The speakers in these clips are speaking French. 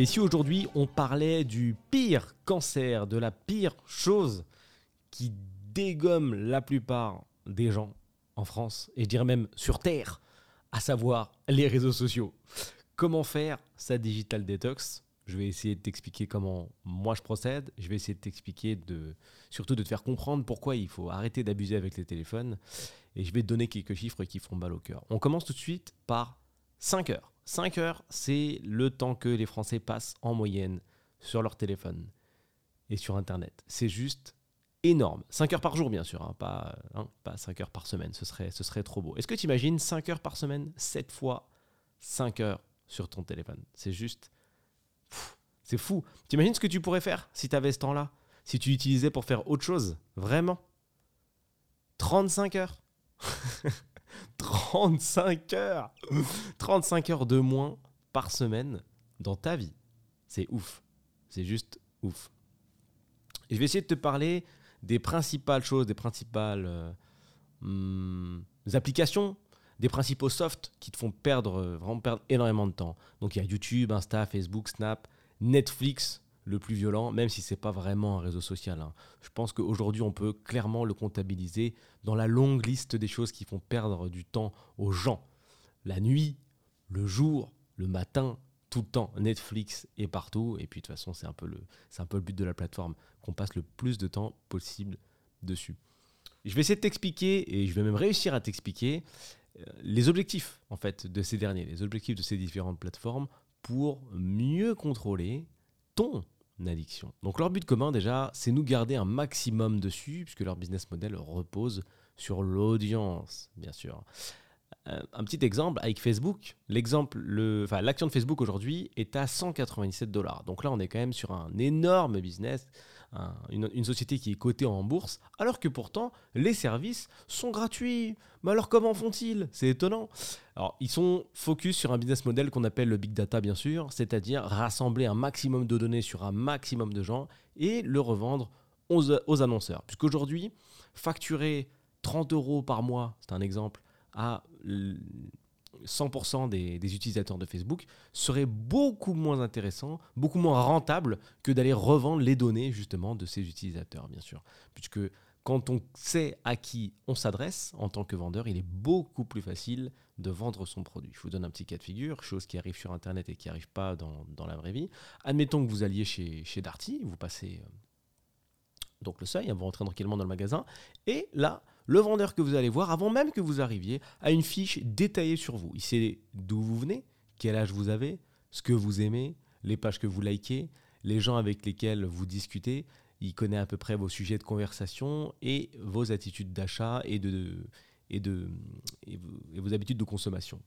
Et si aujourd'hui on parlait du pire cancer, de la pire chose qui dégomme la plupart des gens en France, et je dirais même sur Terre, à savoir les réseaux sociaux. Comment faire sa digital detox Je vais essayer de t'expliquer comment moi je procède. Je vais essayer de t'expliquer surtout de te faire comprendre pourquoi il faut arrêter d'abuser avec les téléphones. Et je vais te donner quelques chiffres qui font mal au cœur. On commence tout de suite par 5 heures. 5 heures, c'est le temps que les Français passent en moyenne sur leur téléphone et sur Internet. C'est juste énorme. 5 heures par jour, bien sûr, hein, pas, hein, pas 5 heures par semaine, ce serait, ce serait trop beau. Est-ce que tu imagines 5 heures par semaine, 7 fois 5 heures sur ton téléphone? C'est juste... C'est fou. Tu imagines ce que tu pourrais faire si tu avais ce temps-là? Si tu l'utilisais pour faire autre chose Vraiment? 35 heures? 35 heures 35 heures de moins par semaine dans ta vie. C'est ouf. C'est juste ouf. Et je vais essayer de te parler des principales choses, des principales euh, hmm, applications, des principaux softs qui te font perdre, vraiment perdre énormément de temps. Donc il y a YouTube, Insta, Facebook, Snap, Netflix, le plus violent, même si c'est pas vraiment un réseau social. Hein. Je pense qu'aujourd'hui, on peut clairement le comptabiliser dans la longue liste des choses qui font perdre du temps aux gens. La nuit, le jour, le matin, tout le temps. Netflix est partout. Et puis de toute façon, c'est un, peu le, un peu le but de la plateforme, qu'on passe le plus de temps possible dessus. Je vais essayer de t'expliquer, et je vais même réussir à t'expliquer, euh, les objectifs en fait de ces derniers, les objectifs de ces différentes plateformes pour mieux contrôler ton Donc leur but commun déjà, c'est nous garder un maximum dessus, puisque leur business model repose sur l'audience, bien sûr. Euh, un petit exemple avec Facebook, l'exemple, enfin, l'action de Facebook aujourd'hui est à 197 dollars. Donc là, on est quand même sur un énorme business une, société qui est cotée en bourse, alors que pourtant les services sont gratuits. Mais alors comment font-ils? C'est étonnant. Alors ils sont focus sur un business model qu'on appelle le big data bien sûr, c'est-à-dire rassembler un maximum de données sur un maximum de gens et le revendre aux, aux annonceurs. Puisqu'aujourd'hui, facturer 30 euros par mois, c'est un exemple, à 100% des, utilisateurs de Facebook serait beaucoup moins intéressant, beaucoup moins rentable que d'aller revendre les données justement de ces utilisateurs, bien sûr. Puisque quand on sait à qui on s'adresse en tant que vendeur, il est beaucoup plus facile de vendre son produit. Je vous donne un petit cas de figure, chose qui arrive sur Internet et qui n'arrive pas dans, la vraie vie. Admettons que vous alliez chez, Darty, vous passez euh, donc le seuil, hein, vous rentrez tranquillement dans le magasin, et là, le vendeur que vous allez voir, avant même que vous arriviez, a une fiche détaillée sur vous. Il sait d'où vous venez, quel âge vous avez, ce que vous aimez, les pages que vous likez, les gens avec lesquels vous discutez. Il connaît à peu près vos sujets de conversation et vos attitudes d'achat et, et vos habitudes de consommation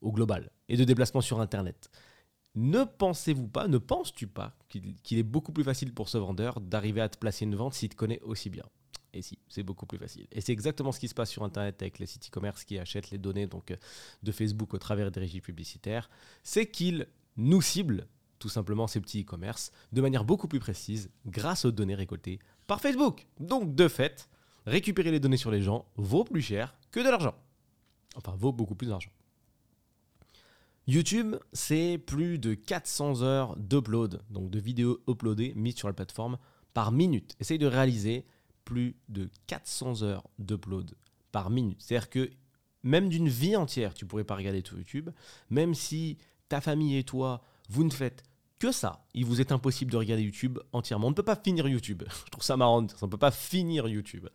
au global et de déplacement sur Internet. Ne pensez-vous pas, ne penses-tu pas qu'il est beaucoup plus facile pour ce vendeur d'arriver à te placer une vente s'il te connaît aussi bien? Et si, c'est beaucoup plus facile. Et c'est exactement ce qui se passe sur Internet avec les sites e-commerce qui achètent les données donc, euh, de Facebook au travers des régies publicitaires. C'est qu'ils nous ciblent tout simplement ces petits e-commerce de manière beaucoup plus précise grâce aux données récoltées par Facebook. Donc de fait, récupérer les données sur les gens vaut plus cher que de l'argent. Enfin, vaut beaucoup plus d'argent. YouTube, c'est plus de 400 heures d'upload, donc de vidéos uploadées mises sur la plateforme par minute. Essaye de réaliser plus de 400 heures d'upload par minute. C'est-à-dire que même d'une vie entière, tu pourrais pas regarder tout YouTube, même si ta famille et toi, vous ne faites que ça, il vous est impossible de regarder YouTube entièrement. On ne peut pas finir YouTube. Je trouve ça marrant, on ne peut pas finir YouTube.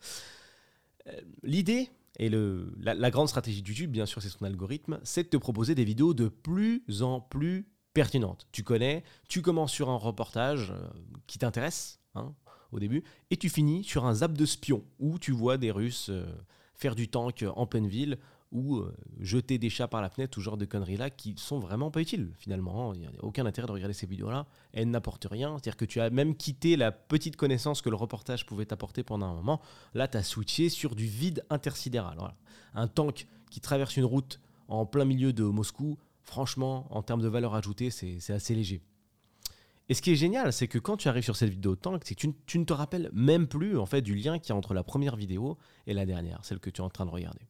Euh, l'idée et le, la, grande stratégie de YouTube, bien sûr, c'est son algorithme, c'est de te proposer des vidéos de plus en plus pertinentes. Tu connais, tu commences sur un reportage euh, qui t'intéresse, hein, au début, et tu finis sur un zap de spion, où tu vois des Russes euh, faire du tank en pleine ville, ou euh, jeter des chats par la fenêtre, tout genre de conneries là, qui sont vraiment pas utiles finalement. Il n'y a aucun intérêt de regarder ces vidéos-là, elles n'apportent rien. C'est-à-dire que tu as même quitté la petite connaissance que le reportage pouvait t'apporter pendant un moment. Là, tu as switché sur du vide intersidéral. Un tank qui traverse une route en plein milieu de Moscou, franchement, en termes de valeur ajoutée, c'est assez léger. Et ce qui est génial, c'est que quand tu arrives sur cette vidéo tank, c'est que tu, ne te rappelles même plus en fait du lien qui y a entre la première vidéo et la dernière, celle que tu es en train de regarder.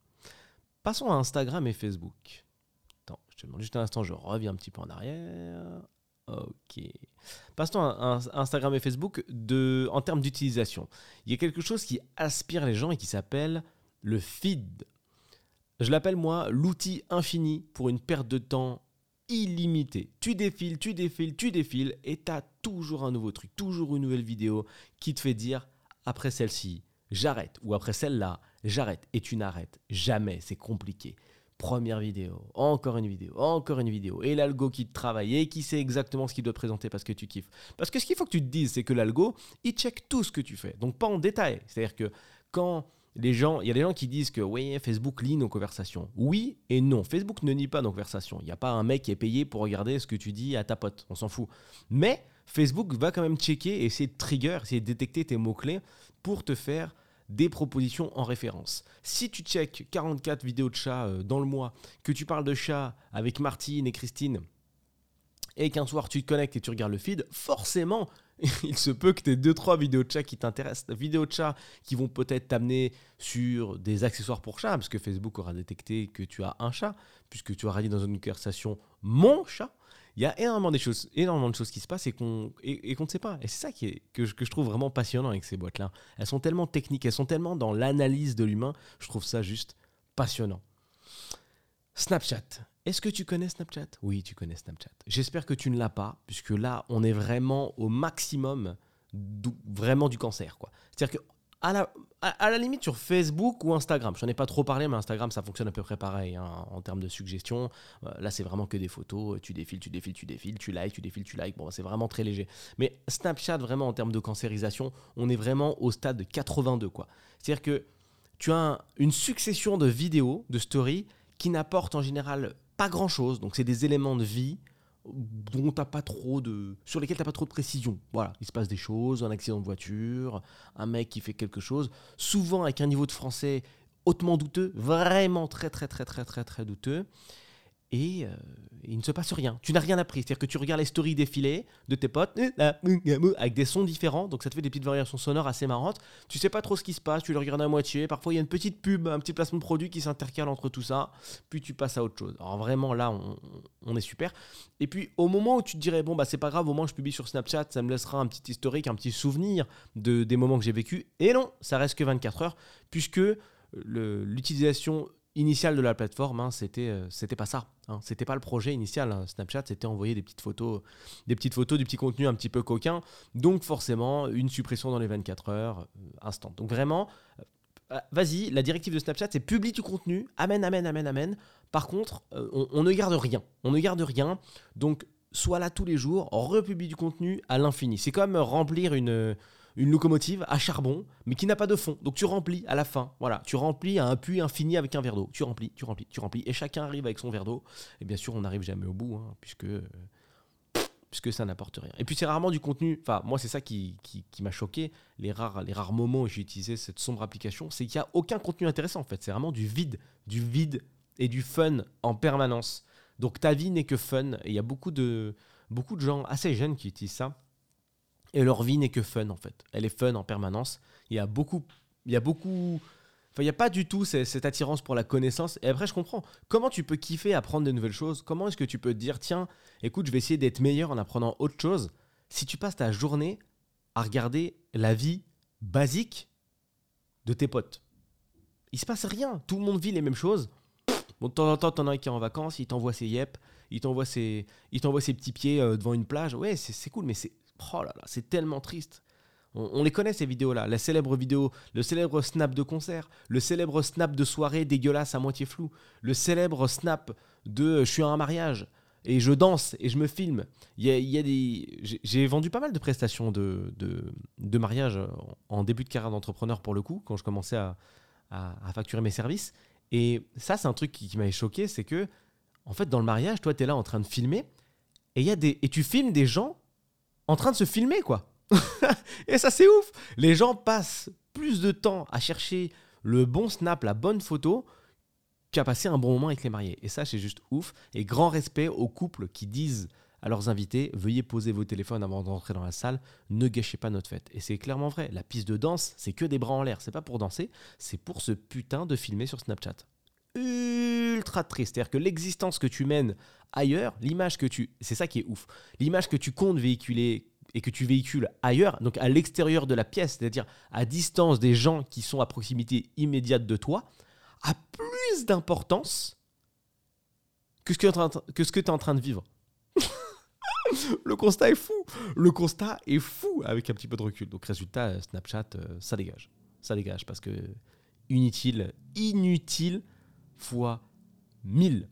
Passons à Instagram et Facebook. Attends, je te demande juste un instant, je reviens un petit peu en arrière. Ok. Passons à, Instagram et Facebook de, en termes d'utilisation. Il y a quelque chose qui aspire les gens et qui s'appelle le feed. Je l'appelle moi l'outil infini pour une perte de temps illimitée. Tu défiles, tu défiles, tu défiles et tu as toujours un nouveau truc, toujours une nouvelle vidéo qui te fait dire après celle-ci, j'arrête ou après celle-là, j'arrête et tu n'arrêtes jamais, c'est compliqué. Première vidéo, encore une vidéo, encore une vidéo. Et l'algo qui te travaille et qui sait exactement ce qu'il doit présenter parce que tu kiffes. Parce que ce qu'il faut que tu te dises, c'est que l'algo, il check tout ce que tu fais. Donc pas en détail. C'est-à-dire que quand les gens, il y a des gens qui disent que oui, Facebook lit nos conversations. Oui et non. Facebook ne lit pas nos conversations. Il n'y a pas un mec qui est payé pour regarder ce que tu dis à ta pote. On s'en fout. Mais Facebook va quand même checker essayer de trigger, essayer de détecter tes mots-clés pour te faire des propositions en référence. Si tu check 44 vidéos de chats euh, dans le mois, que tu parles de chats avec Martine et Christine, et qu'un soir tu te connectes et tu regardes le feed, forcément, il se peut que tu aies 2-3 vidéos de chat qui t'intéressent. Vidéos de chat qui vont peut-être t'amener sur des accessoires pour chat, parce que Facebook aura détecté que tu as un chat, puisque tu auras dit dans une conversation mon chat. Il y a énormément, des choses, énormément de choses qui se passent et qu'on et, ne sait pas. Et c'est ça qui est, que, je, que je trouve vraiment passionnant avec ces boîtes-là. Elles sont tellement techniques, elles sont tellement dans l'analyse de l'humain. Je trouve ça juste passionnant. Snapchat. Est-ce que tu connais Snapchat? Oui, tu connais Snapchat. J'espère que tu ne l'as pas, puisque là, on est vraiment au maximum vraiment du cancer. C'est-à-dire que à la, à, la, limite sur Facebook ou Instagram. J'en ai pas trop parlé, mais Instagram, ça fonctionne à peu près pareil hein, en termes de suggestions. Euh, là, c'est vraiment que des photos. Tu défiles, tu défiles, tu défiles, tu likes, tu défiles, tu likes. Bon, c'est vraiment très léger. Mais Snapchat, vraiment, en termes de cancérisation, on est vraiment au stade de 82. quoi. C'est-à-dire que tu as une succession de vidéos, de stories, qui n'apportent en général pas grand-chose. Donc, c'est des éléments de vie dont t'as pas trop de sur lesquels t'as pas trop de précision. Voilà, il se passe des choses, un accident de voiture, un mec qui fait quelque chose, souvent avec un niveau de français hautement douteux, vraiment très très très très très très douteux et euh, il ne se passe rien. Tu n'as rien appris. C'est-à-dire que tu regardes les stories défilées de tes potes avec des sons différents, donc ça te fait des petites variations sonores assez marrantes. Tu sais pas trop ce qui se passe, tu le regardes à moitié. Parfois, il y a une petite pub, un petit placement de produit qui s'intercale entre tout ça, puis tu passes à autre chose. Alors vraiment, là, on, est super. Et puis, au moment où tu te dirais, bon, bah c'est pas grave, au moins je publie sur Snapchat, ça me laissera un petit historique, un petit souvenir de, des moments que j'ai vécu. Et non, ça reste que 24 heures, puisque l'utilisation initiale de la plateforme, hein, c'était euh, c'était pas ça. Hein. C'était pas le projet initial. Hein. Snapchat, c'était envoyer des petites photos, des petites photos, du petit contenu un petit peu coquin. Donc forcément, une suppression dans les 24 heures, euh, instant. Donc vraiment, euh, vas-y, la directive de Snapchat, c'est publie du contenu, amen, amen, amen, amen. Par contre, on, on, ne garde rien. On ne garde rien. Donc, sois là tous les jours, republie du contenu à l'infini. C'est comme remplir une une locomotive à charbon, mais qui n'a pas de fond. Donc tu remplis à la fin. Voilà, tu remplis à un puits infini avec un verre d'eau. Tu remplis, tu remplis, tu remplis. Et chacun arrive avec son verre d'eau. Et bien sûr, on n'arrive jamais au bout, hein, puisque, puisque ça n'apporte rien. Et puis c'est rarement du contenu. Enfin, moi, c'est ça qui, qui, m'a choqué. Les rares, les rares moments où j'ai utilisé cette sombre application, c'est qu'il n'y a aucun contenu intéressant en fait. C'est vraiment du vide, du vide et du fun en permanence. Donc ta vie n'est que fun. Et il y a beaucoup de, beaucoup de gens assez jeunes qui utilisent ça et leur vie n'est que fun en fait. Elle est fun en permanence. Il y a beaucoup, il y a beaucoup, enfin il n'y a pas du tout cette, attirance pour la connaissance. Et après je comprends. Comment tu peux kiffer apprendre de nouvelles choses? Comment est-ce que tu peux te dire tiens, écoute, je vais essayer d'être meilleur en apprenant autre chose si tu passes ta journée à regarder la vie basique de tes potes? Il se passe rien. Tout le monde vit les mêmes choses. Bon, de temps en temps, t'en as un qui est en vacances, il t'envoie ses yep, il t'envoie ses, il t'envoie ses petits pieds euh, devant une plage. Ouais, c'est cool, mais c'est Oh là là, c'est tellement triste. On, les connaît ces vidéos-là. La célèbre vidéo, le célèbre snap de concert, le célèbre snap de soirée dégueulasse à moitié flou, le célèbre snap de je suis à un mariage et je danse et je me filme. Il y a, des, j'ai vendu pas mal de prestations de, de, mariage en début de carrière d'entrepreneur pour le coup, quand je commençais à, facturer mes services. Et ça, c'est un truc qui, m'avait choqué, c'est que en fait, dans le mariage, toi, tu es là en train de filmer et, y a des, et tu filmes des gens en train de se filmer, quoi. et ça, c'est ouf. Les gens passent plus de temps à chercher le bon snap, la bonne photo, qu'à passer un bon moment avec les mariés. Et ça, c'est juste ouf. Et grand respect aux couples qui disent à leurs invités Veuillez poser vos téléphones avant d'entrer dans la salle, ne gâchez pas notre fête. Et c'est clairement vrai. La piste de danse, c'est que des bras en l'air. C'est pas pour danser, c'est pour ce putain de filmer sur Snapchat. Ultra triste. C'est-à-dire que l'existence que tu mènes ailleurs, l'image que tu... C'est ça qui est ouf. L'image que tu comptes véhiculer et que tu véhicules ailleurs, donc à l'extérieur de la pièce, c'est-à-dire à distance des gens qui sont à proximité immédiate de toi, a plus d'importance que ce que tu es en train de vivre. le constat est fou. Le constat est fou avec un petit peu de recul. Donc résultat, euh, Snapchat, euh, ça dégage. Ça dégage parce que inutile, inutile fois 1000.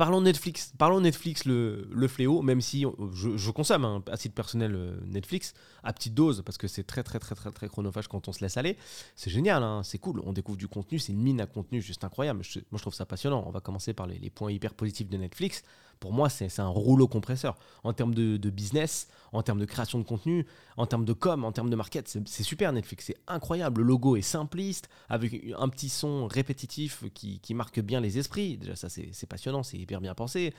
Parlons Netflix. Parlons Netflix, le, le fléau, même si je, consomme hein, à titre personnel euh, Netflix, à petite dose, parce que c'est très, très, très, très, très chronophage quand on se laisse aller. C'est génial, hein, c'est cool. On découvre du contenu, c'est une mine à contenu juste incroyable. moi, je trouve ça passionnant. On va commencer par les, les points hyper positifs de Netflix pour moi, c'est un rouleau compresseur. En termes de, business, en termes de création de contenu, en termes de com, en termes de market, c'est super Netflix. C'est incroyable. Le logo est simpliste, avec un petit son répétitif qui, marque bien les esprits. Déjà, ça, c'est passionnant, c'est hyper bien pensé.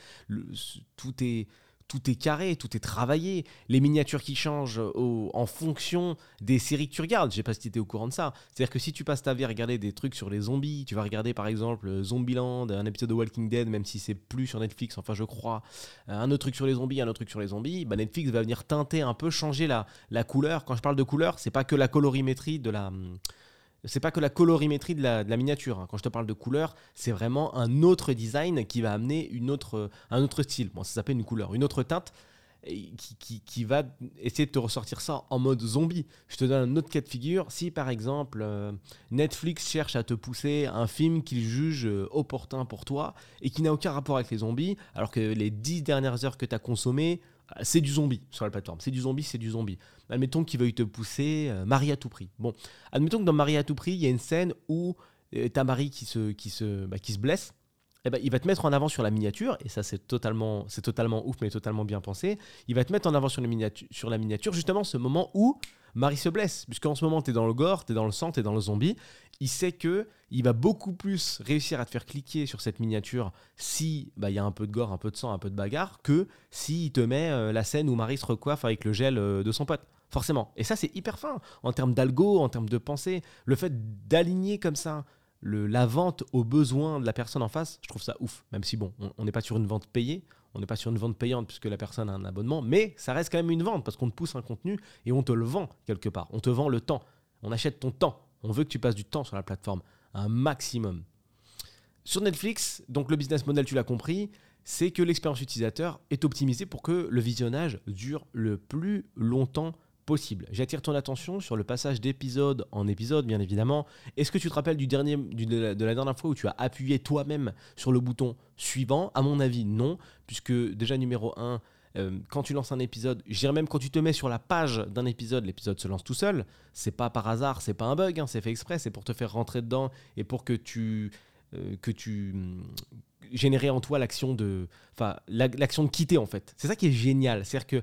tout est tout est carré, tout est travaillé, les miniatures qui changent en fonction des séries que tu regardes. Je sais pas si tu étais au courant de ça. C'est-à-dire que si tu passes ta vie à regarder des trucs sur les zombies, tu vas regarder par exemple Zombieland, un épisode de Walking Dead, même si c'est plus sur Netflix, enfin je crois, un autre truc sur les zombies, un autre truc sur les zombies, bah Netflix va venir teinter un peu, changer la, la couleur. Quand je parle de couleur, c'est pas que la colorimétrie de la c'est pas que la colorimétrie de la, miniature. Hein. Quand je te parle de couleur, c'est vraiment un autre design qui va amener un autre style. Bon, ça s'appelle une couleur, une autre teinte qui, va essayer de te ressortir ça en mode zombie. Je te donne un autre cas de figure. Si par exemple euh, Netflix cherche à te pousser un film qu'il juge euh, opportun pour toi et qui n'a aucun rapport avec les zombies, alors que les dix dernières heures que tu as consommées, c'est du zombie sur la plateforme. C'est du zombie, c'est du zombie admettons qu'il veuille te pousser euh, Marie à tout prix. Bon, admettons que dans Marie à tout prix, il y a une scène où euh, ta Marie qui se, bah, qui se blesse. Eh ben, il va te mettre en avant sur la miniature, et ça c'est totalement, c'est totalement ouf, mais totalement bien pensé. Il va te mettre en avant sur, la miniature, justement ce moment où Marie se blesse, puisqu'en ce moment tu es dans le gore, tu es dans le sang, tu es dans le zombie. Il sait que il va beaucoup plus réussir à te faire cliquer sur cette miniature si bah, il y a un peu de gore, un peu de sang, un peu de bagarre, que s'il te met euh, la scène où Marie se recoiffe avec le gel de son pote forcément. Et ça, c'est hyper fin en termes d'algo, en termes de pensée. Le fait d'aligner comme ça le, la vente aux besoins de la personne en face, je trouve ça ouf. Même si, bon, on n'est pas sur une vente payée, on n'est pas sur une vente payante puisque la personne a un abonnement, mais ça reste quand même une vente parce qu'on te pousse un contenu et on te le vend quelque part. On te vend le temps. On achète ton temps. On veut que tu passes du temps sur la plateforme, un maximum. Sur Netflix, donc le business model, tu l'as compris, c'est que l'expérience utilisateur est optimisée pour que le visionnage dure le plus longtemps possible. J'attire ton attention sur le passage d'épisode en épisode, bien évidemment. Est-ce que tu te rappelles du dernier, de, la, dernière fois où tu as appuyé toi-même sur le bouton suivant? À mon avis, non, puisque déjà numéro 1, euh, quand tu lances un épisode, je dirais même quand tu te mets sur la page d'un épisode, l'épisode se lance tout seul. C'est pas par hasard, c'est pas un bug, hein, c'est fait exprès, c'est pour te faire rentrer dedans et pour que tu euh, que tu générer en toi l'action de enfin l'action de quitter en fait. C'est ça qui est génial, c'est-à-dire que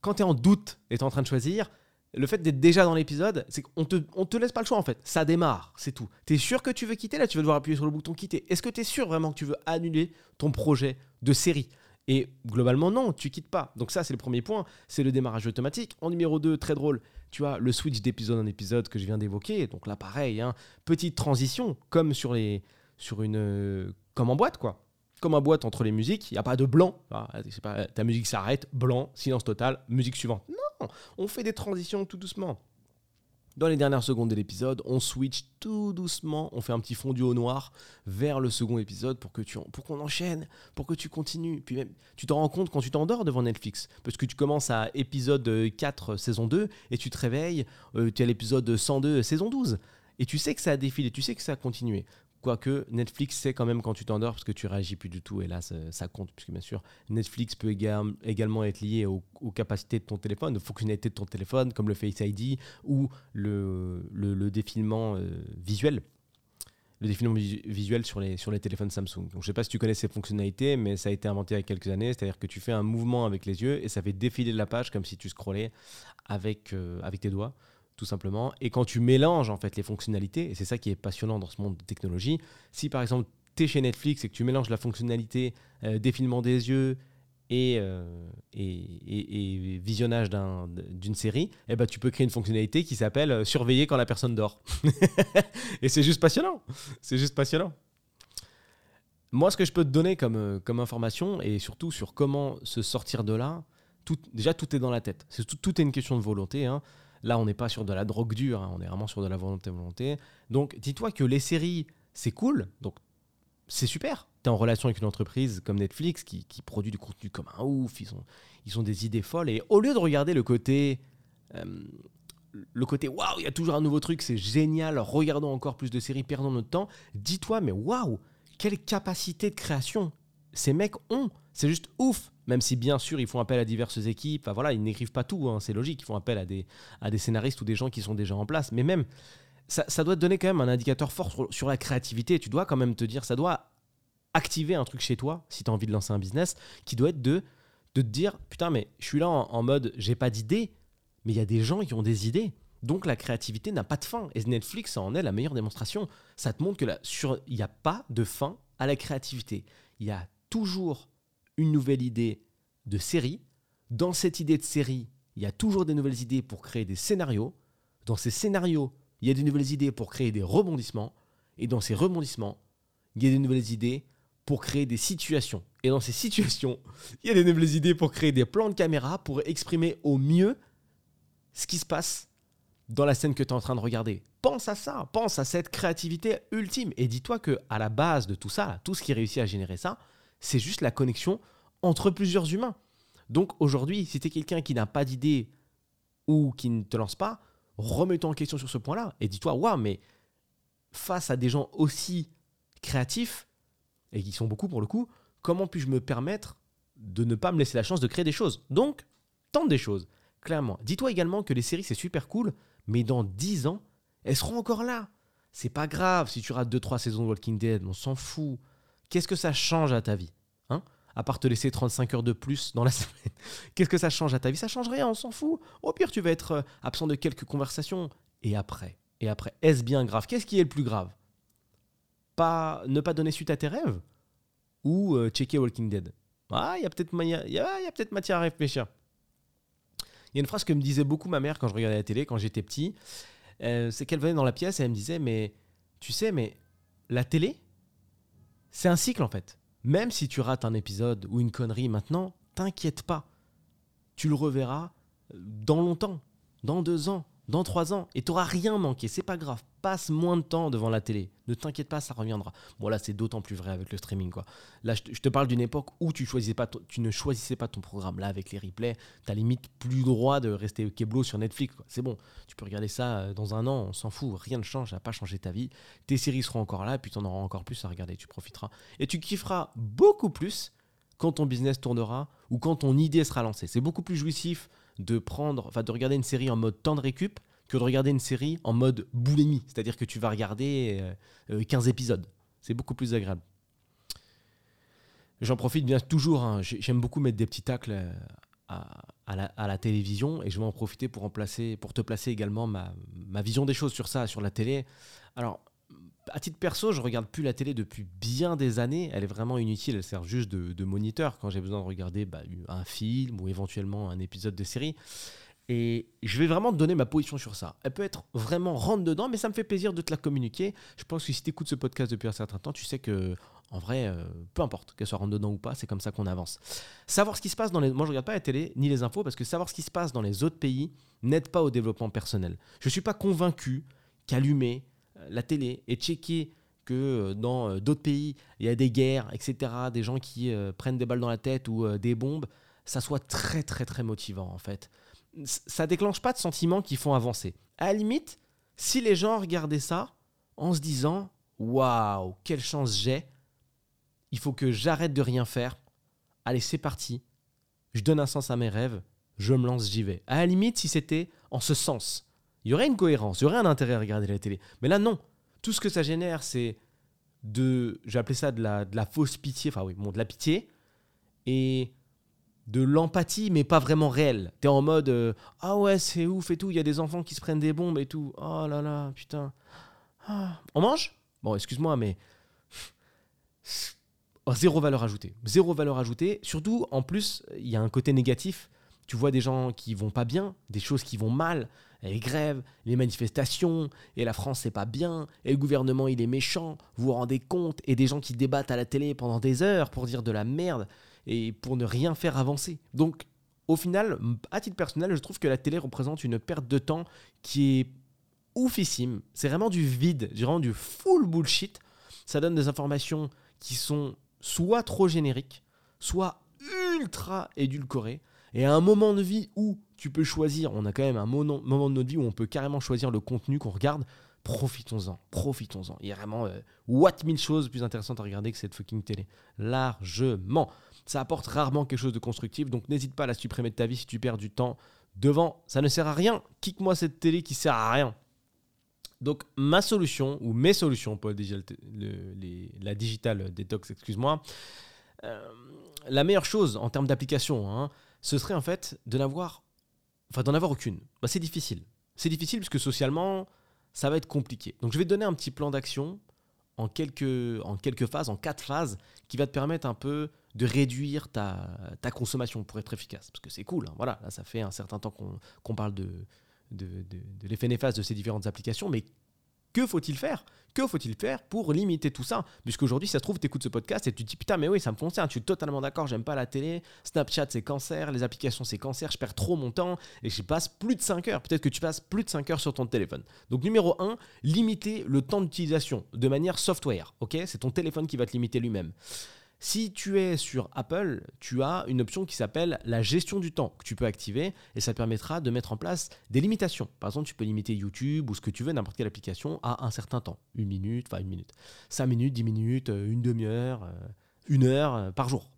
quand tu es en doute et tu es en train de choisir, le fait d'être déjà dans l'épisode, c'est qu'on te, on te laisse pas le choix en fait. Ça démarre, c'est tout. Tu es sûr que tu veux quitter Là, tu vas devoir appuyer sur le bouton quitter. Est-ce que tu es sûr vraiment que tu veux annuler ton projet de série? Et globalement, non, tu quittes pas. Donc, ça, c'est le premier point. C'est le démarrage automatique. En numéro 2, très drôle, tu as le switch d'épisode en épisode que je viens d'évoquer. Donc là, pareil, hein, petite transition, comme sur, les, sur une. comme en boîte, quoi comme un boîte entre les musiques, il n'y a pas de blanc. Ah, pas, ta musique s'arrête, blanc, silence total, musique suivante. Non, on fait des transitions tout doucement. Dans les dernières secondes de l'épisode, on switch tout doucement, on fait un petit fondu au noir vers le second épisode pour que tu pour qu'on enchaîne, pour que tu continues. Puis même, tu te rends compte quand tu t'endors devant Netflix, parce que tu commences à épisode 4 saison 2 et tu te réveilles, euh, tu es à l'épisode 102 saison 12 et tu sais que ça a défilé, tu sais que ça a continué. Quoique Netflix sait quand même quand tu t'endors parce que tu réagis plus du tout et là ça, compte puisque bien sûr Netflix peut également être lié aux, capacités de ton téléphone, aux fonctionnalités de ton téléphone comme le Face ID ou le, le, défilement euh, visuel. Le défilement visuel sur les, sur les téléphones Samsung. Donc, je ne sais pas si tu connais ces fonctionnalités, mais ça a été inventé il y a quelques années. C'est-à-dire que tu fais un mouvement avec les yeux et ça fait défiler la page comme si tu scrollais avec, euh, avec tes doigts tout simplement. Et quand tu mélanges en fait les fonctionnalités, et c'est ça qui est passionnant dans ce monde de technologie, si par exemple tu es chez Netflix et que tu mélanges la fonctionnalité euh, défilement des yeux et, euh, et, et, visionnage d'une série, eh ben, tu peux créer une fonctionnalité qui s'appelle euh, surveiller quand la personne dort. et c'est juste passionnant. C'est juste passionnant. Moi, ce que je peux te donner comme, comme information, et surtout sur comment se sortir de là, tout, déjà, tout est dans la tête. Tout, tout, est une question de volonté. Hein. Là, on n'est pas sur de la drogue dure, hein. on est vraiment sur de la volonté-volonté. Donc, dis-toi que les séries, c'est cool. Donc, c'est super. Tu es en relation avec une entreprise comme Netflix qui, produit du contenu comme un ouf, ils ont, ils ont des idées folles. Et au lieu de regarder le côté. Euh, le côté waouh, il y a toujours un nouveau truc, c'est génial, regardons encore plus de séries, perdons notre temps. Dis-toi, mais waouh, quelle capacité de création ces mecs ont. C'est juste ouf. Même si bien sûr ils font appel à diverses équipes, enfin, voilà, ils n'écrivent pas tout, hein, c'est logique, ils font appel à des, à des scénaristes ou des gens qui sont déjà en place. Mais même, ça, doit te donner quand même un indicateur fort sur, la créativité. Tu dois quand même te dire, ça doit activer un truc chez toi, si tu as envie de lancer un business, qui doit être de, de te dire, putain, mais je suis là en, mode, j'ai pas d'idée, mais il y a des gens qui ont des idées. Donc la créativité n'a pas de fin. Et Netflix en est la meilleure démonstration. Ça te montre que il n'y a pas de fin à la créativité. Il y a toujours une nouvelle idée de série. Dans cette idée de série, il y a toujours des nouvelles idées pour créer des scénarios. Dans ces scénarios, il y a des nouvelles idées pour créer des rebondissements. Et dans ces rebondissements, il y a des nouvelles idées pour créer des situations. Et dans ces situations, il y a des nouvelles idées pour créer des plans de caméra pour exprimer au mieux ce qui se passe dans la scène que tu es en train de regarder. Pense à ça, pense à cette créativité ultime. Et dis-toi que à la base de tout ça, tout ce qui réussit à générer ça, c'est juste la connexion entre plusieurs humains. Donc aujourd'hui, si tu es quelqu'un qui n'a pas d'idée ou qui ne te lance pas, remets-toi en question sur ce point-là et dis-toi, waouh, mais face à des gens aussi créatifs, et qui sont beaucoup pour le coup, comment puis-je me permettre de ne pas me laisser la chance de créer des choses? Donc, tente des choses, clairement. Dis-toi également que les séries, c'est super cool, mais dans 10 ans, elles seront encore là. C'est pas grave si tu rates 2-3 saisons de Walking Dead, on s'en fout. Qu'est-ce que ça change à ta vie hein? À part te laisser 35 heures de plus dans la semaine. Qu'est-ce que ça change à ta vie? Ça change rien, on s'en fout. Au pire, tu vas être euh, absent de quelques conversations. Et après Et après Est-ce bien grave? Qu'est-ce qui est le plus grave? Pas, Ne pas donner suite à tes rêves? Ou euh, checker Walking Dead? Ah, il y a peut-être peut matière à réfléchir. Il y a une phrase que me disait beaucoup ma mère quand je regardais la télé, quand j'étais petit. Euh, c'est qu'elle venait dans la pièce et elle me disait Mais tu sais, mais la télé, c'est un cycle en fait. Même si tu rates un épisode ou une connerie maintenant, t'inquiète pas. Tu le reverras dans longtemps, dans deux ans, dans trois ans, et t'auras rien manqué. C'est pas grave. Passe moins de temps devant la télé. Ne t'inquiète pas, ça reviendra. Bon là, c'est d'autant plus vrai avec le streaming quoi. Là, je te, parle d'une époque où tu choisissais pas, tu ne choisissais pas ton programme. Là, avec les replays, t'as limite plus droit de rester keblo sur Netflix. C'est bon, tu peux regarder ça euh, dans un an, on s'en fout. Rien ne change, ça n'a pas changé ta vie. Tes séries seront encore là, et puis t'en auras encore plus à regarder. Tu profiteras et tu kifferas beaucoup plus quand ton business tournera ou quand ton idée sera lancée. C'est beaucoup plus jouissif de prendre, enfin de regarder une série en mode temps de récup que de regarder une série en mode boulimie, c'est-à-dire que tu vas regarder 15 euh, euh, épisodes. C'est beaucoup plus agréable. J'en profite bien toujours, hein. j'aime beaucoup mettre des petits tacles euh, à, la, télévision et je vais en profiter pour, remplacer, pour te placer également ma, ma vision des choses sur ça, sur la télé. Alors, à titre perso, je regarde plus la télé depuis bien des années. Elle est vraiment inutile. Elle sert juste de, moniteur quand j'ai besoin de regarder bah, un film ou éventuellement un épisode de série. Et je vais vraiment te donner ma position sur ça. Elle peut être vraiment rentre dedans, mais ça me fait plaisir de te la communiquer. Je pense que si tu écoutes ce podcast depuis un certain temps, tu sais que, en vrai, euh, peu importe qu'elle soit rentre dedans ou pas, c'est comme ça qu'on avance. Savoir ce qui se passe dans les. Moi, je regarde pas la télé ni les infos parce que savoir ce qui se passe dans les autres pays n'aide pas au développement personnel. Je ne suis pas convaincu qu'allumer la télé et checker que euh, dans euh, d'autres pays, il y a des guerres, etc., des gens qui euh, prennent des balles dans la tête ou des bombes, ça soit très très très motivant en fait. Ça déclenche pas de sentiments qui font avancer. À la limite, si les gens regardaient ça en se disant waouh, quelle chance j'ai, il faut que j'arrête de rien faire. Allez, c'est parti. Je donne un sens à mes rêves, je me lance, j'y vais. À la limite, si c'était en ce sens, il y aurait une cohérence, il y aurait un intérêt à regarder la télé. Mais là, non. Tout ce que ça génère, c'est de, j'ai appelé ça de la, fausse pitié, enfin oui, bon, de la pitié, et de l'empathie, mais pas vraiment réelle. T'es en mode, euh, ah ouais, c'est ouf et tout, il y a des enfants qui se prennent des bombes et tout. Oh là là, putain. Ah. On mange? Bon, excuse-moi, mais zéro valeur ajoutée. Zéro valeur ajoutée. Surtout, en plus, il y a un côté négatif. Tu vois des gens qui vont pas bien, des choses qui vont mal, les grèves, les manifestations, et la France c'est pas bien, et le gouvernement il est méchant, vous vous rendez compte, et des gens qui débattent à la télé pendant des heures pour dire de la merde, et pour ne rien faire avancer. Donc, au final, à titre personnel, je trouve que la télé représente une perte de temps qui est oufissime. C'est vraiment du vide, vraiment du full bullshit. Ça donne des informations qui sont soit trop génériques, soit ultra édulcorées. Et à un moment de vie où tu peux choisir, on a quand même un moment de notre vie où on peut carrément choisir le contenu qu'on regarde, profitons-en, profitons-en. Il y a vraiment euh, what mille choses plus intéressantes à regarder que cette fucking télé. Largement. Ça apporte rarement quelque chose de constructif, donc n'hésite pas à la supprimer de ta vie si tu perds du temps devant. Ça ne sert à rien. Kick-moi cette télé qui sert à rien. Donc ma solution, ou mes solutions pour la digital detox, excuse-moi, euh, la meilleure chose en termes d'application, hein, ce serait en fait de n'avoir, enfin d'en avoir aucune. Bah, c'est difficile. C'est difficile puisque socialement, ça va être compliqué. Donc je vais te donner un petit plan d'action en quelques, en quelques phases, en quatre phases, qui va te permettre un peu de réduire ta, consommation pour être efficace. Parce que c'est cool, hein. voilà, là ça fait un certain temps qu'on parle de, de, l'effet néfaste de ces différentes applications, mais que faut-il faire? Que faut-il faire pour limiter tout ça? Puisqu'aujourd'hui, ça se trouve, tu écoutes ce podcast et tu te dis putain, mais oui, ça me concerne, je suis totalement d'accord, j'aime pas la télé, Snapchat c'est cancer, les applications c'est cancer, je perds trop mon temps et je passe plus de 5 heures. Peut-être que tu passes plus de 5 heures sur ton téléphone. Donc, numéro 1, limiter le temps d'utilisation de manière software. ok? C'est ton téléphone qui va te limiter lui-même. Si tu es sur Apple, tu as une option qui s'appelle la gestion du temps que tu peux activer et ça te permettra de mettre en place des limitations. Par exemple, tu peux limiter YouTube ou ce que tu veux, n'importe quelle application, à un certain temps. Une minute, enfin une minute. Cinq minutes, dix minutes, euh, une demi-heure, euh, une heure euh, par jour.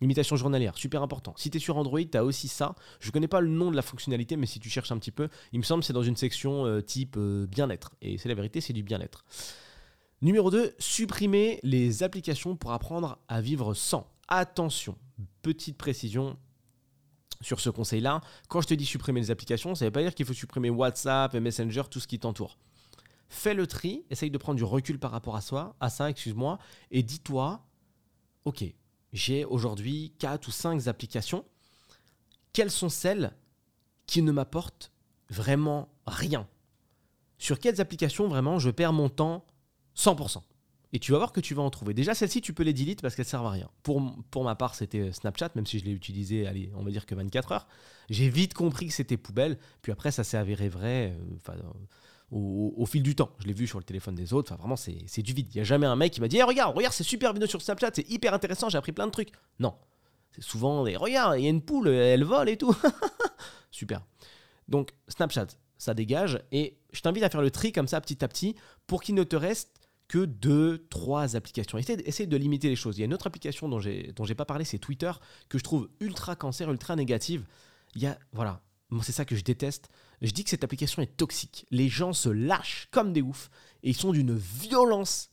Limitation journalière, super important. Si tu es sur Android, tu as aussi ça. Je ne connais pas le nom de la fonctionnalité, mais si tu cherches un petit peu, il me semble que c'est dans une section type bien-être. Et c'est la vérité, c'est du bien-être. Numéro 2, supprimer les applications pour apprendre à vivre sans. Attention, petite précision sur ce conseil-là. Quand je te dis supprimer les applications, ça ne veut pas dire qu'il faut supprimer WhatsApp Messenger, tout ce qui t'entoure. Fais le tri, essaye de prendre du recul par rapport à, soi, à ça, excuse-moi, et dis-toi, ok, j'ai aujourd'hui 4 ou 5 applications. Quelles sont celles qui ne m'apportent vraiment rien? Sur quelles applications vraiment je perds mon temps 100%. Et tu vas voir que tu vas en trouver. Déjà, celles-ci, tu peux les delete parce qu'elles servent à rien. Pour, ma part, c'était Snapchat, même si je l'ai utilisé, allez, on va dire que 24 heures. J'ai vite compris que c'était poubelle. Puis après, ça s'est avéré vrai euh, au, fil du temps. Je l'ai vu sur le téléphone des autres. Enfin, vraiment, c'est du vide. Il n'y a jamais un mec qui m'a dit hey, Regarde, regarde, c'est super vidéo sur Snapchat, c'est hyper intéressant, j'ai appris plein de trucs. Non. C'est souvent des Regarde, il y a une poule, elle vole et tout. super. Donc, Snapchat, ça dégage. Et je t'invite à faire le tri comme ça, petit à petit, pour qu'il ne te reste que deux, trois applications. Essaye, de limiter les choses. Il y a une autre application dont j'ai pas parlé, c'est Twitter, que je trouve ultra cancer, ultra négative. Il y a, voilà, c'est ça que je déteste. Je dis que cette application est toxique. Les gens se lâchent comme des oufs et ils sont d'une violence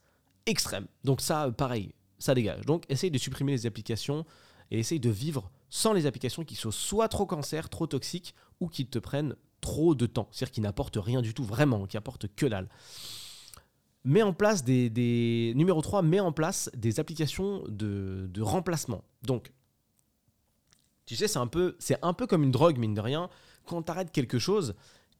extrême. Donc ça, pareil, ça dégage. Donc essaye de supprimer les applications et essaye de vivre sans les applications qui sont soit trop cancer, trop toxiques ou qui te prennent trop de temps. C'est-à-dire qui n'apportent rien du tout, vraiment, qui apportent que dalle met en place des, Numéro 3, met en place des applications de, remplacement. Donc, tu sais, c'est un, peu, un peu comme une drogue, mine de rien. Quand tu quelque chose,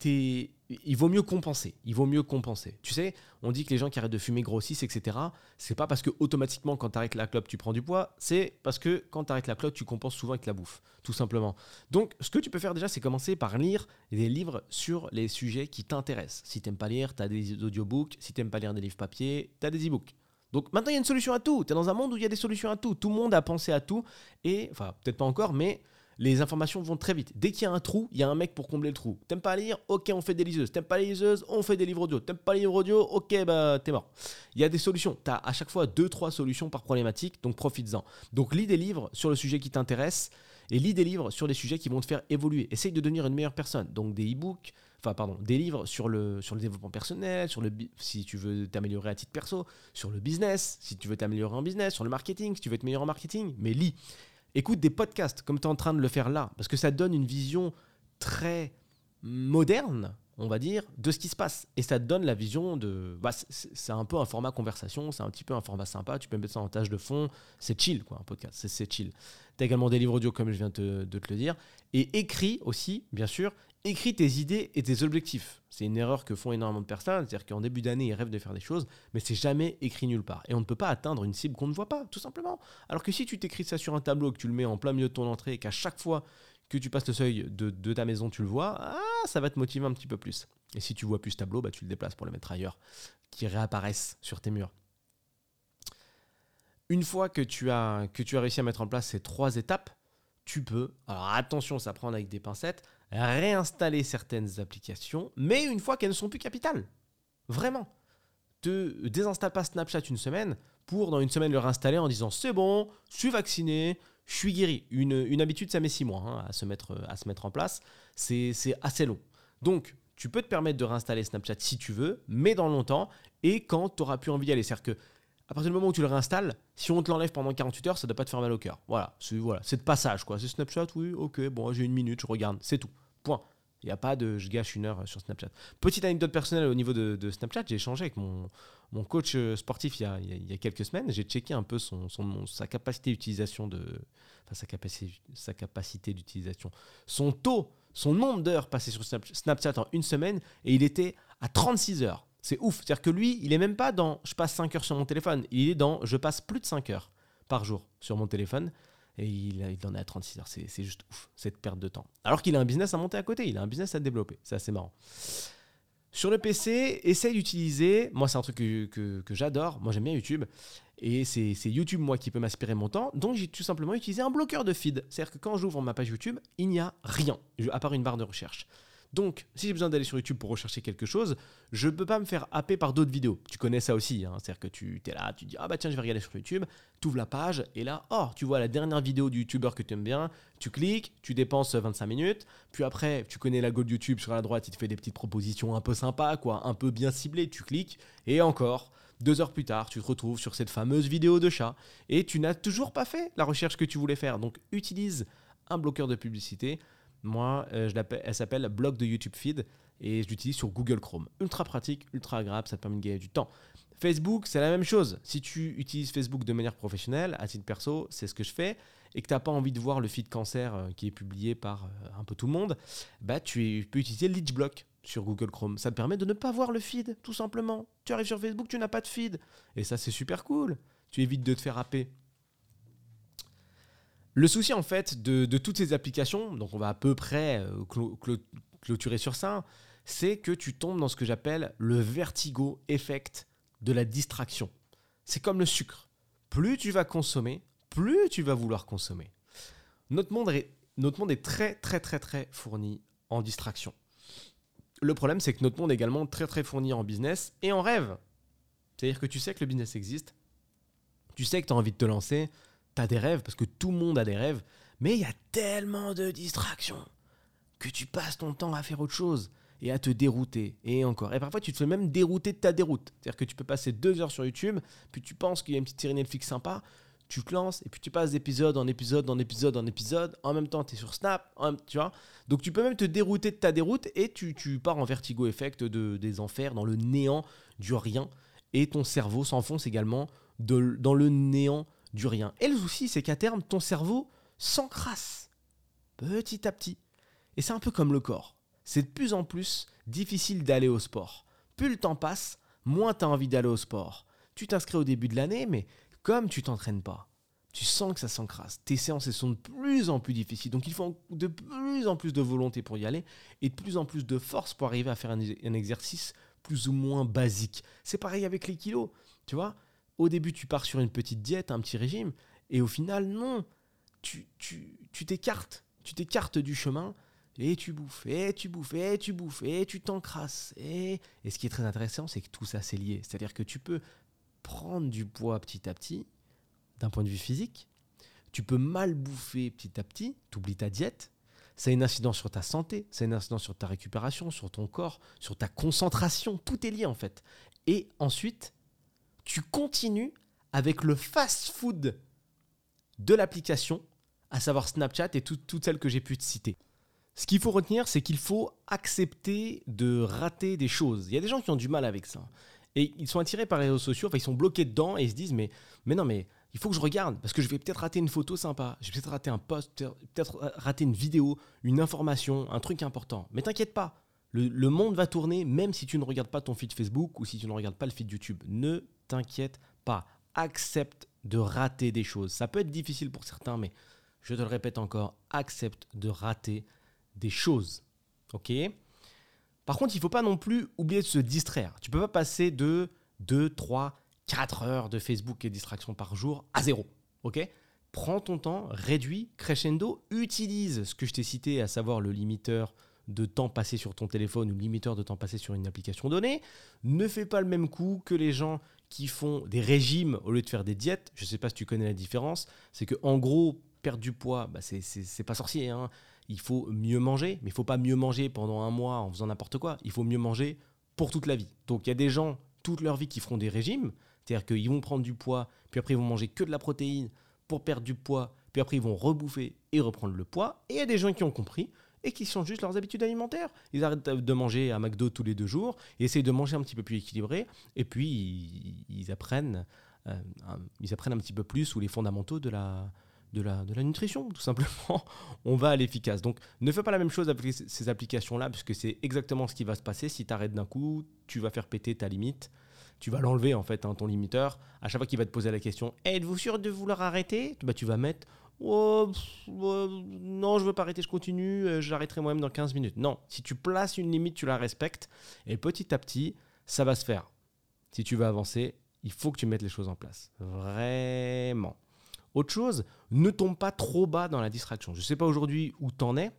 es, il vaut mieux compenser. Il vaut mieux compenser. Tu sais, on dit que les gens qui arrêtent de fumer grossissent, etc. C'est pas parce que automatiquement quand tu arrêtes la clope tu prends du poids, c'est parce que quand tu arrêtes la clope tu compenses souvent avec la bouffe, tout simplement. Donc, ce que tu peux faire déjà, c'est commencer par lire des livres sur les sujets qui t'intéressent. Si t'aimes pas lire, tu as des audiobooks. Si t'aimes pas lire des livres papier, tu as des e-books. Donc maintenant, il y a une solution à tout. Tu es dans un monde où il y a des solutions à tout. Tout le monde a pensé à tout. Et, enfin, peut-être pas encore, mais les informations vont très vite. Dès qu'il y a un trou, il y a un mec pour combler le trou. T'aimes pas lire? Ok, on fait des liseuses. T'aimes pas les liseuses? On fait des livres audio. T'aimes pas les livres audio? Ok, bah t'es mort. Il y a des solutions. T'as à chaque fois 2-3 solutions par problématique, donc profites-en. Donc lis des livres sur le sujet qui t'intéresse et lis des livres sur les sujets qui vont te faire évoluer. Essaye de devenir une meilleure personne. Donc des e-books, enfin pardon, des livres sur le, sur le développement personnel, sur le, si tu veux t'améliorer à titre perso, sur le business, si tu veux t'améliorer en business, sur le marketing, si tu veux être meilleur en marketing, mais lis. Écoute des podcasts comme tu es en train de le faire là, parce que ça donne une vision très moderne, on va dire, de ce qui se passe. Et ça te donne la vision de. Bah, c'est un peu un format conversation, c'est un petit peu un format sympa. Tu peux mettre ça en tâche de fond. C'est chill, quoi, un podcast. C'est chill. Tu as également des livres audio, comme je viens de te le dire. Et écrit aussi, bien sûr, écris tes idées et tes objectifs. C'est une erreur que font énormément de personnes, c'est-à-dire qu'en début d'année, ils rêvent de faire des choses, mais c'est jamais écrit nulle part. Et on ne peut pas atteindre une cible qu'on ne voit pas, tout simplement. Alors que si tu t'écris ça sur un tableau, que tu le mets en plein milieu de ton entrée, et qu'à chaque fois que tu passes le seuil de, ta maison, tu le vois, ah, ça va te motiver un petit peu plus. Et si tu vois plus ce tableau, bah, tu le déplaces pour le mettre ailleurs, qui réapparaissent sur tes murs. Une fois que tu as, que tu as réussi à mettre en place ces trois étapes, tu peux, alors attention, ça prend avec des pincettes, réinstaller certaines applications, mais une fois qu'elles ne sont plus capitales. Vraiment. Te désinstalle pas Snapchat une semaine pour dans une semaine le réinstaller en disant c'est bon, je suis vacciné, je suis guéri. Une, habitude, ça met six mois hein, à, se mettre, à se mettre en place. C'est assez long. Donc, tu peux te permettre de réinstaller Snapchat si tu veux, mais dans longtemps et quand tu auras plus envie d'y aller. C'est-à-dire que à partir du moment où tu le réinstalles, si on te l'enlève pendant 48 heures, ça ne doit pas te faire mal au cœur. Voilà, c'est voilà, de passage quoi. C'est Snapchat, oui, ok, bon, j'ai une minute, je regarde, c'est tout. Point. Il n'y a pas de je gâche une heure sur Snapchat. Petite anecdote personnelle au niveau de, Snapchat, j'ai échangé avec mon, mon coach euh, sportif il y, a, il y a, quelques semaines. J'ai checké un peu son, son, sa capacité d'utilisation de. Enfin, sa capacité, sa capacité d'utilisation. Son taux, son nombre d'heures passées sur Snapchat en une semaine, et il était à 36 heures. C'est ouf. C'est-à-dire que lui, il est même pas dans je passe 5 heures sur mon téléphone. Il est dans je passe plus de 5 heures par jour sur mon téléphone. Et il, en est à 36 heures. C'est juste ouf, cette perte de temps. Alors qu'il a un business à monter à côté. Il a un business à développer. C'est assez marrant. Sur le PC, essaye d'utiliser. Moi, c'est un truc que, que, j'adore. Moi, j'aime bien YouTube. Et c'est YouTube, moi, qui peut m'aspirer mon temps. Donc, j'ai tout simplement utilisé un bloqueur de feed. C'est-à-dire que quand j'ouvre ma page YouTube, il n'y a rien, à part une barre de recherche. Donc, si j'ai besoin d'aller sur YouTube pour rechercher quelque chose, je ne peux pas me faire happer par d'autres vidéos. Tu connais ça aussi, hein. c'est-à-dire que tu es là, tu dis Ah bah tiens, je vais regarder sur YouTube, tu ouvres la page, et là, oh, tu vois la dernière vidéo du YouTuber que tu aimes bien, tu cliques, tu dépenses 25 minutes, puis après, tu connais la go de YouTube sur la droite, il te fait des petites propositions un peu sympas, quoi, un peu bien ciblées, tu cliques, et encore. Deux heures plus tard, tu te retrouves sur cette fameuse vidéo de chat et tu n'as toujours pas fait la recherche que tu voulais faire. Donc utilise un bloqueur de publicité moi, euh, elle s'appelle Blog de YouTube Feed et je l'utilise sur Google Chrome. Ultra pratique, ultra agréable, ça te permet de gagner du temps. Facebook, c'est la même chose. Si tu utilises Facebook de manière professionnelle, à titre perso, c'est ce que je fais, et que tu n'as pas envie de voir le feed cancer euh, qui est publié par euh, un peu tout le monde, bah, tu peux utiliser Leechblock sur Google Chrome. Ça te permet de ne pas voir le feed, tout simplement. Tu arrives sur Facebook, tu n'as pas de feed. Et ça, c'est super cool. Tu évites de te faire happer. Le souci en fait de, toutes ces applications, donc on va à peu près euh, clôturer sur ça, c'est que tu tombes dans ce que j'appelle le vertigo effect de la distraction. C'est comme le sucre. Plus tu vas consommer, plus tu vas vouloir consommer. Notre monde est, notre monde est très très très très fourni en distraction. Le problème c'est que notre monde est également très très fourni en business et en rêve. C'est-à-dire que tu sais que le business existe, tu sais que tu as envie de te lancer, tu as des rêves, parce que tout le monde a des rêves, mais il y a tellement de distractions que tu passes ton temps à faire autre chose et à te dérouter. Et encore. Et parfois, tu te fais même dérouter de ta déroute. C'est-à-dire que tu peux passer deux heures sur YouTube, puis tu penses qu'il y a une petite série Netflix sympa, tu te lances, et puis tu passes d'épisode en épisode en épisode en épisode. En même temps, tu es sur Snap, tu vois. Donc tu peux même te dérouter de ta déroute et tu, pars en vertigo effect de, des enfers, dans le néant du rien. Et ton cerveau s'enfonce également dans le néant du rien. Et le souci, c'est qu'à terme, ton cerveau s'encrasse petit à petit. Et c'est un peu comme le corps. C'est de plus en plus difficile d'aller au sport. Plus le temps passe, moins tu as envie d'aller au sport. Tu t'inscris au début de l'année, mais comme tu t'entraînes pas, tu sens que ça s'encrasse. Tes séances sont de plus en plus difficiles. Donc il faut de plus en plus de volonté pour y aller et de plus en plus de force pour arriver à faire un, un exercice plus ou moins basique. C'est pareil avec les kilos. Tu vois, au début, tu pars sur une petite diète, un petit régime, et au final, non. Tu t'écartes. Tu, t'écartes du chemin et tu bouffes, et tu bouffes, et tu bouffes, et tu t'encrasses. Et... ce qui est très intéressant, c'est que tout ça, c'est lié. C'est-à-dire que tu peux prendre du poids petit à petit, d'un point de vue physique. Tu peux mal bouffer petit à petit, tu oublies ta diète. Ça a une incidence sur ta santé, ça a une incidence sur ta récupération, sur ton corps, sur ta concentration. Tout est lié en fait. Et ensuite, tu continues avec le fast-food de l'application, à savoir Snapchat et toutes celles que j'ai pu te citer. Ce qu'il faut retenir, c'est qu'il faut accepter de rater des choses. Il y a des gens qui ont du mal avec ça. Et ils sont attirés par les réseaux sociaux, enfin ils sont bloqués dedans et ils se disent mais, mais non mais il faut que je regarde parce que je vais peut-être rater une photo sympa, je vais peut-être rater un post, peut-être rater une vidéo, une information, un truc important. Mais t'inquiète pas, le, le, monde va tourner même si tu ne regardes pas ton feed Facebook ou si tu ne regardes pas le feed YouTube. Ne t'inquiète pas, accepte de rater des choses. Ça peut être difficile pour certains, mais je te le répète encore, accepte de rater des choses. Ok? Par contre, il ne faut pas non plus oublier de se distraire. Tu peux pas passer de 2, 3, 4 heures de Facebook et distraction par jour à zéro. Ok? Prends ton temps, réduis, crescendo, utilise ce que je t'ai cité, à savoir le limiteur de temps passé sur ton téléphone ou limiteur de temps passé sur une application donnée. Ne fais pas le même coup que les gens qui font des régimes au lieu de faire des diètes. Je ne sais pas si tu connais la différence. C'est que en gros, perdre du poids, bah c'est pas sorcier. Hein il faut mieux manger, mais il faut pas mieux manger pendant un mois en faisant n'importe quoi. Il faut mieux manger pour toute la vie. Donc il y a des gens toute leur vie qui feront des régimes, c'est-à-dire qu'ils vont prendre du poids, puis après ils vont manger que de la protéine pour perdre du poids, puis après ils vont rebouffer et reprendre le poids. Et il y a des gens qui ont compris et qui changent juste leurs habitudes alimentaires. Ils arrêtent de manger à McDo tous les deux jours, et essayent de manger un petit peu plus équilibré, et puis ils, apprennent, euh, ils apprennent un petit peu plus sous les fondamentaux de la, de la, de la nutrition, tout simplement. On va à l'efficace. Donc ne fais pas la même chose avec ces applications-là, puisque c'est exactement ce qui va se passer. Si tu arrêtes d'un coup, tu vas faire péter ta limite. Tu vas l'enlever, en fait, hein, ton limiteur. À chaque fois qu'il va te poser la question Êtes-vous sûr de vouloir arrêter? Bah, Tu vas mettre oh, Non, je veux pas arrêter, je continue, euh, j'arrêterai moi-même dans 15 minutes. Non, si tu places une limite, tu la respectes. Et petit à petit, ça va se faire. Si tu veux avancer, il faut que tu mettes les choses en place. Vraiment. Autre chose, ne tombe pas trop bas dans la distraction. Je ne sais pas aujourd'hui où tu en es,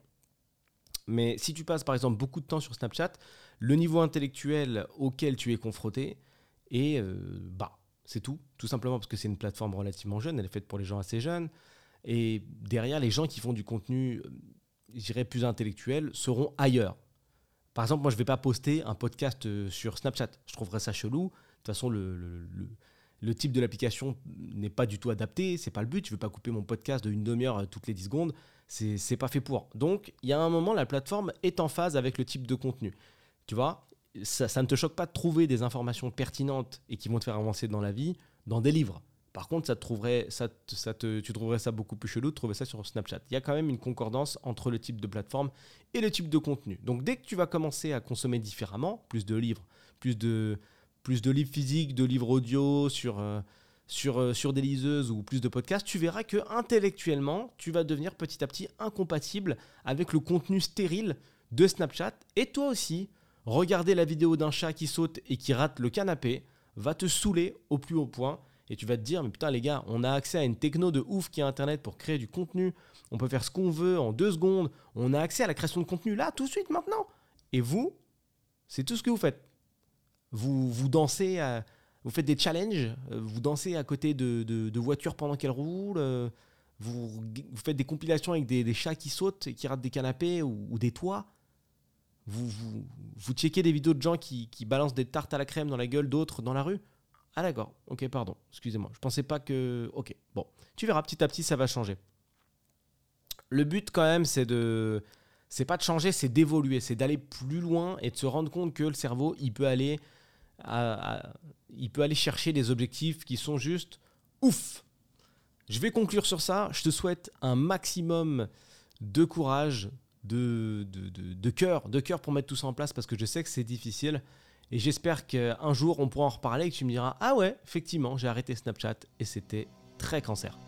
mais si tu passes par exemple beaucoup de temps sur Snapchat, le niveau intellectuel auquel tu es confronté est euh, bas. C'est tout, tout simplement parce que c'est une plateforme relativement jeune, elle est faite pour les gens assez jeunes. Et derrière, les gens qui font du contenu, euh, je dirais, plus intellectuel, seront ailleurs. Par exemple, moi, je ne vais pas poster un podcast euh, sur Snapchat. Je trouverais ça chelou. De toute façon, le type de l'application n'est pas du tout adapté, c'est pas le but, je veux pas couper mon podcast de une demi-heure euh, toutes les 10 secondes, c'est pas fait pour. Donc, il y a un moment, la plateforme est en phase avec le type de contenu. Tu vois, ça, ne te choque pas de trouver des informations pertinentes et qui vont te faire avancer dans la vie dans des livres. Par contre, ça trouverait, ça, ça te, tu trouverais ça beaucoup plus chelou de trouver ça sur Snapchat. Il y a quand même une concordance entre le type de plateforme et le type de contenu. Donc dès que tu vas commencer à consommer différemment, plus de livres, plus de, plus de livres physiques, de livres audio sur, euh, sur, euh, sur des liseuses ou plus de podcasts, tu verras que intellectuellement, tu vas devenir petit à petit incompatible avec le contenu stérile de Snapchat. Et toi aussi, regarder la vidéo d'un chat qui saute et qui rate le canapé va te saouler au plus haut point. Et tu vas te dire, mais putain les gars, on a accès à une techno de ouf qui est Internet pour créer du contenu. On peut faire ce qu'on veut en deux secondes. On a accès à la création de contenu là, tout de suite, maintenant. Et vous, c'est tout ce que vous faites vous, vous dansez, vous faites des challenges, euh, vous dansez à côté de, voitures pendant qu'elles roulent, euh, vous, faites des compilations avec des, chats qui sautent et qui ratent des canapés ou, des toits. Vous, vous, vous checkez des vidéos de gens qui, qui, balancent des tartes à la crème dans la gueule d'autres dans la rue. Ah d'accord, ok, pardon, excusez-moi. Je pensais pas que... Ok, bon, tu verras, petit à petit, ça va changer. Le but quand même, c'est de... C'est pas de changer, c'est d'évoluer, c'est d'aller plus loin et de se rendre compte que le cerveau, il peut aller il peut aller chercher des objectifs qui sont juste ouf. Je vais conclure sur ça. Je te souhaite un maximum de courage, de, de, de, cœur, de cœur pour mettre tout ça en place parce que je sais que c'est difficile. Et j'espère qu'un jour on pourra en reparler et que tu me diras Ah ouais, effectivement, j'ai arrêté Snapchat et c'était très cancer.